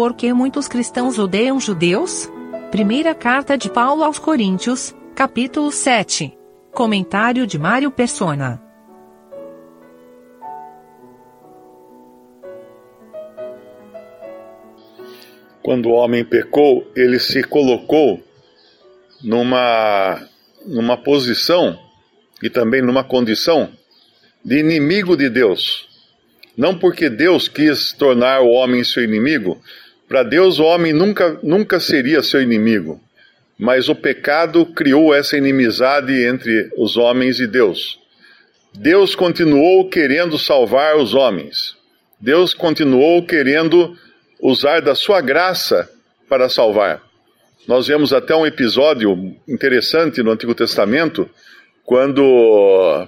Por que muitos cristãos odeiam judeus? Primeira carta de Paulo aos Coríntios, capítulo 7. Comentário de Mário Persona. quando o homem pecou, ele se colocou numa, numa posição e também numa condição de inimigo de Deus. Não porque Deus quis tornar o homem seu inimigo, para Deus o homem nunca, nunca seria seu inimigo, mas o pecado criou essa inimizade entre os homens e Deus. Deus continuou querendo salvar os homens. Deus continuou querendo usar da sua graça para salvar. Nós vemos até um episódio interessante no Antigo Testamento, quando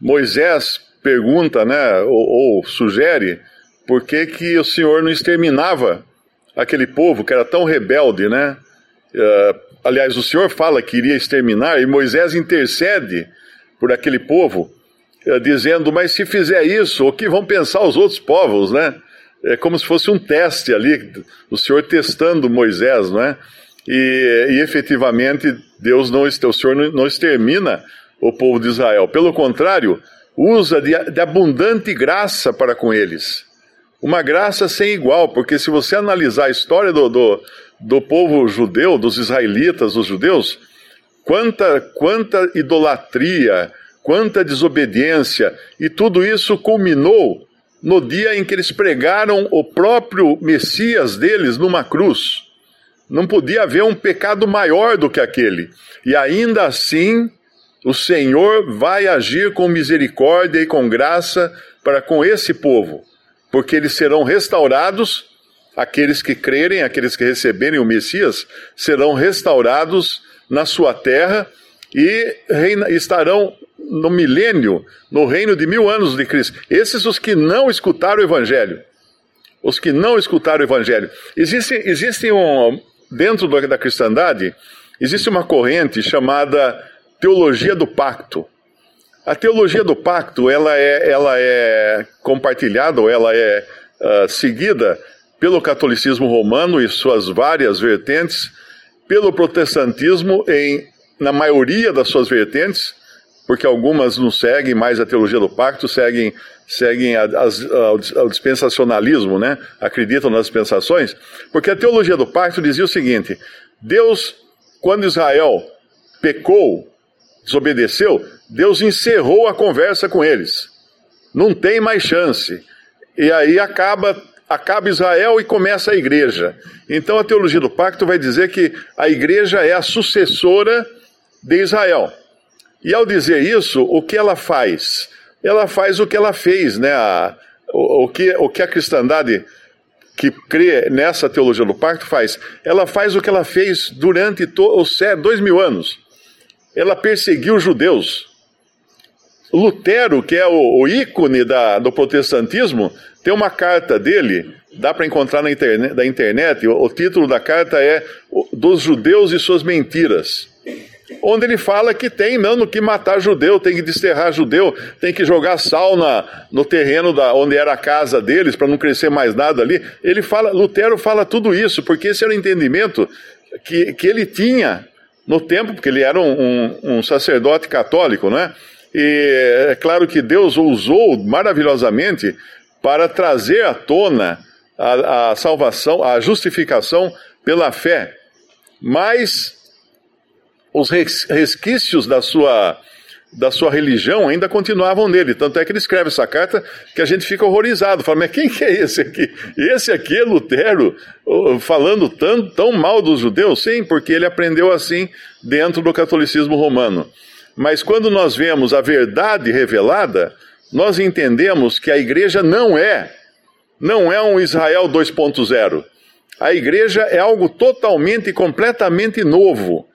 Moisés pergunta, né, ou, ou sugere, por que, que o Senhor não exterminava aquele povo que era tão rebelde, né? Uh, aliás, o Senhor fala que iria exterminar e Moisés intercede por aquele povo, uh, dizendo: Mas se fizer isso, o que vão pensar os outros povos, né? é como se fosse um teste ali, o Senhor testando Moisés, não é? E, e efetivamente Deus não, o Senhor não extermina o povo de Israel. Pelo contrário, usa de, de abundante graça para com eles. Uma graça sem igual, porque se você analisar a história do, do, do povo judeu, dos israelitas, dos judeus, quanta, quanta idolatria, quanta desobediência, e tudo isso culminou no dia em que eles pregaram o próprio Messias deles numa cruz. Não podia haver um pecado maior do que aquele. E ainda assim, o Senhor vai agir com misericórdia e com graça para com esse povo, porque eles serão restaurados, aqueles que crerem, aqueles que receberem o Messias, serão restaurados na sua terra e reina, estarão no milênio, no reino de mil anos de Cristo. Esses os que não escutaram o Evangelho. Os que não escutaram o Evangelho. Existe, existe um, dentro da cristandade, existe uma corrente chamada teologia do pacto. A teologia do pacto, ela é, ela é compartilhada, ou ela é uh, seguida pelo catolicismo romano e suas várias vertentes, pelo protestantismo em, na maioria das suas vertentes, porque algumas não seguem mais a teologia do pacto, seguem, seguem a, a, ao dispensacionalismo, né? acreditam nas dispensações, porque a teologia do pacto dizia o seguinte: Deus, quando Israel pecou, desobedeceu, Deus encerrou a conversa com eles. Não tem mais chance. E aí acaba acaba Israel e começa a igreja. Então a teologia do pacto vai dizer que a igreja é a sucessora de Israel. E ao dizer isso, o que ela faz? Ela faz o que ela fez, né? A, o, o, que, o que a cristandade que crê nessa teologia do pacto faz? Ela faz o que ela fez durante os dois mil anos. Ela perseguiu os judeus. Lutero, que é o, o ícone da, do protestantismo, tem uma carta dele, dá para encontrar na internet, da internet, o, o título da carta é Dos Judeus e Suas Mentiras onde ele fala que tem mesmo que matar judeu, tem que desterrar judeu, tem que jogar sal na, no terreno da, onde era a casa deles para não crescer mais nada ali. Ele fala, Lutero fala tudo isso, porque esse era o entendimento que, que ele tinha no tempo, porque ele era um, um, um sacerdote católico, né? E é claro que Deus usou maravilhosamente para trazer à tona a, a salvação, a justificação pela fé. Mas os resquícios da sua, da sua religião ainda continuavam nele. Tanto é que ele escreve essa carta que a gente fica horrorizado. Fala, mas quem que é esse aqui? Esse aqui é Lutero falando tão, tão mal dos judeus? Sim, porque ele aprendeu assim dentro do catolicismo romano. Mas quando nós vemos a verdade revelada, nós entendemos que a igreja não é, não é um Israel 2.0. A igreja é algo totalmente e completamente novo.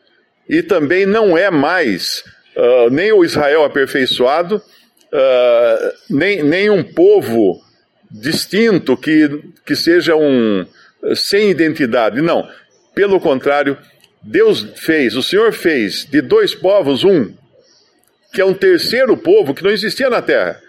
E também não é mais uh, nem o Israel aperfeiçoado, uh, nem, nem um povo distinto que, que seja um sem identidade. Não. Pelo contrário, Deus fez, o Senhor fez de dois povos um, que é um terceiro povo que não existia na terra.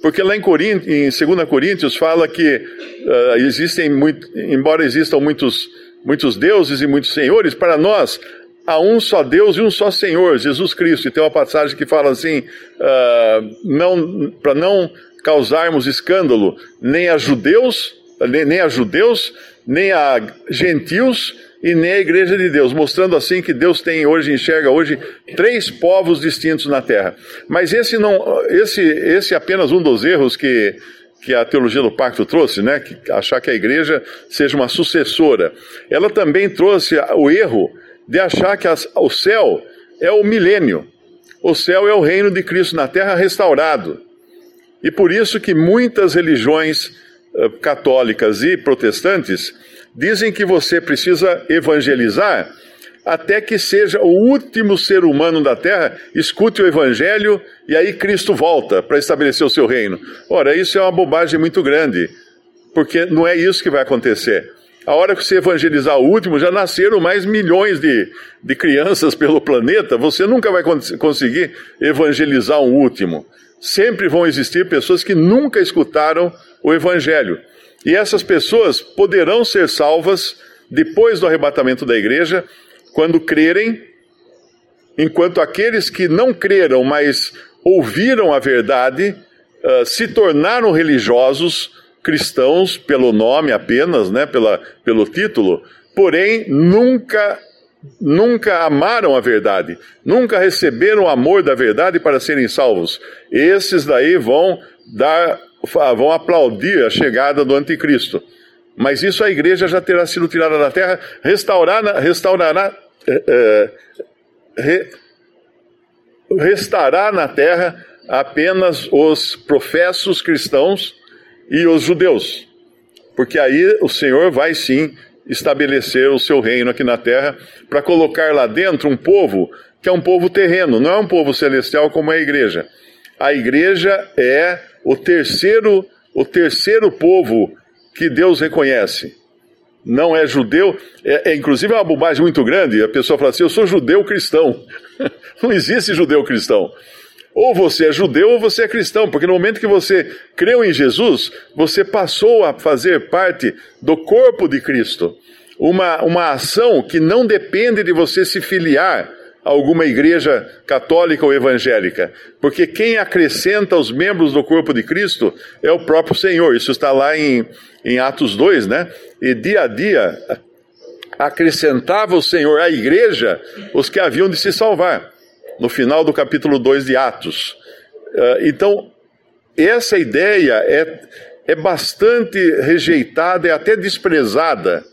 Porque lá em, Corínt em 2 Coríntios fala que uh, existem, muito, embora existam muitos, muitos deuses e muitos senhores, para nós há um só Deus e um só Senhor, Jesus Cristo. E tem uma passagem que fala assim, uh, não, para não causarmos escândalo nem a judeus, nem, nem a judeus, nem a gentios, e nem a igreja de Deus, mostrando assim que Deus tem hoje, enxerga hoje, três povos distintos na terra. Mas esse não, esse, esse é apenas um dos erros que, que a teologia do pacto trouxe, né? Que achar que a igreja seja uma sucessora. Ela também trouxe o erro de achar que as, o céu é o milênio. O céu é o reino de Cristo na terra restaurado. E por isso que muitas religiões uh, católicas e protestantes dizem que você precisa evangelizar até que seja o último ser humano da terra, escute o evangelho e aí Cristo volta para estabelecer o seu reino. Ora, isso é uma bobagem muito grande, porque não é isso que vai acontecer. A hora que você evangelizar o último, já nasceram mais milhões de, de crianças pelo planeta, você nunca vai conseguir evangelizar um último. Sempre vão existir pessoas que nunca escutaram o evangelho. E essas pessoas poderão ser salvas depois do arrebatamento da igreja, quando crerem, enquanto aqueles que não creram, mas ouviram a verdade, uh, se tornaram religiosos, cristãos, pelo nome apenas, né, pela, pelo título, porém nunca nunca amaram a verdade, nunca receberam o amor da verdade para serem salvos. Esses daí vão dar vão aplaudir a chegada do anticristo. Mas isso a igreja já terá sido tirada da terra, restaurará, restaurará, é, é, re, restará na terra apenas os professos cristãos e os judeus. Porque aí o Senhor vai sim estabelecer o seu reino aqui na terra para colocar lá dentro um povo que é um povo terreno, não é um povo celestial como é a igreja. A igreja é o terceiro, o terceiro povo que Deus reconhece. Não é judeu, é, é inclusive uma bobagem muito grande. A pessoa fala assim: Eu sou judeu cristão. Não existe judeu cristão. Ou você é judeu ou você é cristão, porque no momento que você creu em Jesus, você passou a fazer parte do corpo de Cristo. Uma, uma ação que não depende de você se filiar alguma igreja católica ou evangélica, porque quem acrescenta os membros do corpo de Cristo é o próprio Senhor. Isso está lá em, em Atos 2, né? E dia a dia acrescentava o Senhor à igreja os que haviam de se salvar, no final do capítulo 2 de Atos. Ah, então, essa ideia é, é bastante rejeitada e até desprezada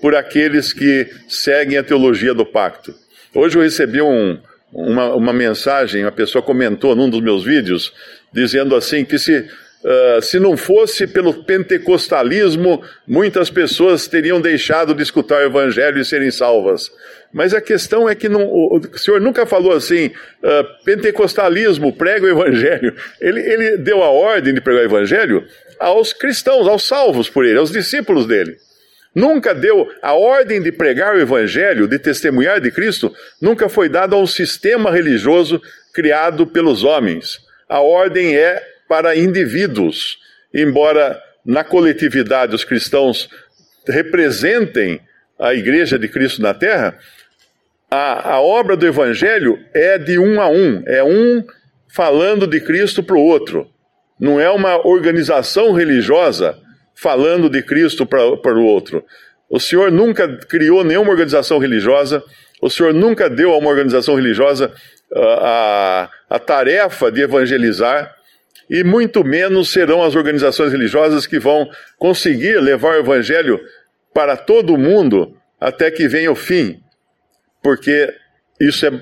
por aqueles que seguem a teologia do pacto. Hoje eu recebi um, uma, uma mensagem, uma pessoa comentou num dos meus vídeos, dizendo assim que se, uh, se não fosse pelo pentecostalismo, muitas pessoas teriam deixado de escutar o evangelho e serem salvas. Mas a questão é que não, o senhor nunca falou assim, uh, pentecostalismo, prega o evangelho. Ele, ele deu a ordem de pregar o evangelho aos cristãos, aos salvos por ele, aos discípulos dele. Nunca deu a ordem de pregar o Evangelho, de testemunhar de Cristo, nunca foi dada a um sistema religioso criado pelos homens. A ordem é para indivíduos. Embora na coletividade os cristãos representem a Igreja de Cristo na Terra, a, a obra do Evangelho é de um a um, é um falando de Cristo para o outro. Não é uma organização religiosa falando de Cristo para o outro. O Senhor nunca criou nenhuma organização religiosa, o Senhor nunca deu a uma organização religiosa uh, a, a tarefa de evangelizar, e muito menos serão as organizações religiosas que vão conseguir levar o evangelho para todo mundo até que venha o fim, porque isso é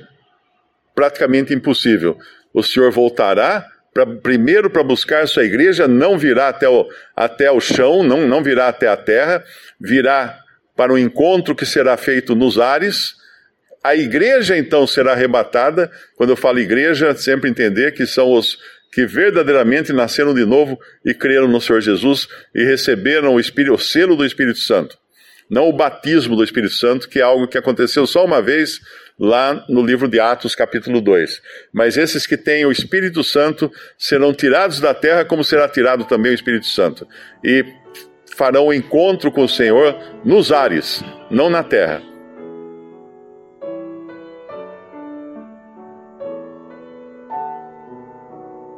praticamente impossível. O Senhor voltará pra, primeiro para buscar sua igreja, não virá até o, até o chão, não, não virá até a terra, virá para um encontro que será feito nos ares. A igreja então será arrebatada. Quando eu falo igreja, sempre entender que são os que verdadeiramente nasceram de novo e creram no Senhor Jesus e receberam o, Espírito, o selo do Espírito Santo. Não o batismo do Espírito Santo, que é algo que aconteceu só uma vez lá no livro de Atos, capítulo 2. Mas esses que têm o Espírito Santo serão tirados da terra, como será tirado também o Espírito Santo. E farão o encontro com o Senhor nos ares, não na terra.